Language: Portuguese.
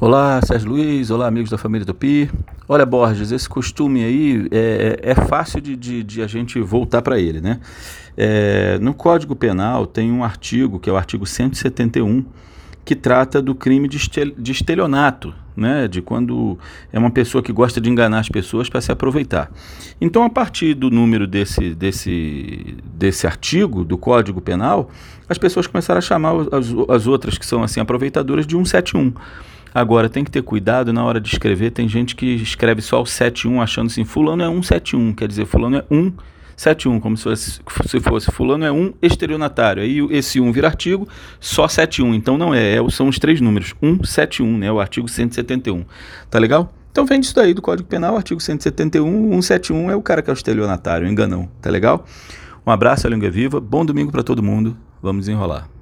Olá, Sérgio Luiz, olá, amigos da família Tupi. Olha, Borges, esse costume aí é, é fácil de, de, de, a gente voltar para ele, né? É, no Código Penal tem um artigo, que é o artigo 171, que trata do crime de estelionato, né? De quando é uma pessoa que gosta de enganar as pessoas para se aproveitar. Então, a partir do número desse, desse, desse artigo do Código Penal, as pessoas começaram a chamar as, as outras que são assim aproveitadoras de 171. Agora, tem que ter cuidado na hora de escrever. Tem gente que escreve só o 71 achando assim, fulano é 171, quer dizer, fulano é 171, como se fosse, se fosse fulano é um estelionatário. Aí esse 1 vira artigo, só 71. Então não é, é, são os três números, 171, né, o artigo 171. Tá legal? Então vem disso daí do Código Penal, artigo 171, 171 é o cara que é o estelionatário, enganão, tá legal? Um abraço, a língua viva, bom domingo para todo mundo, vamos enrolar.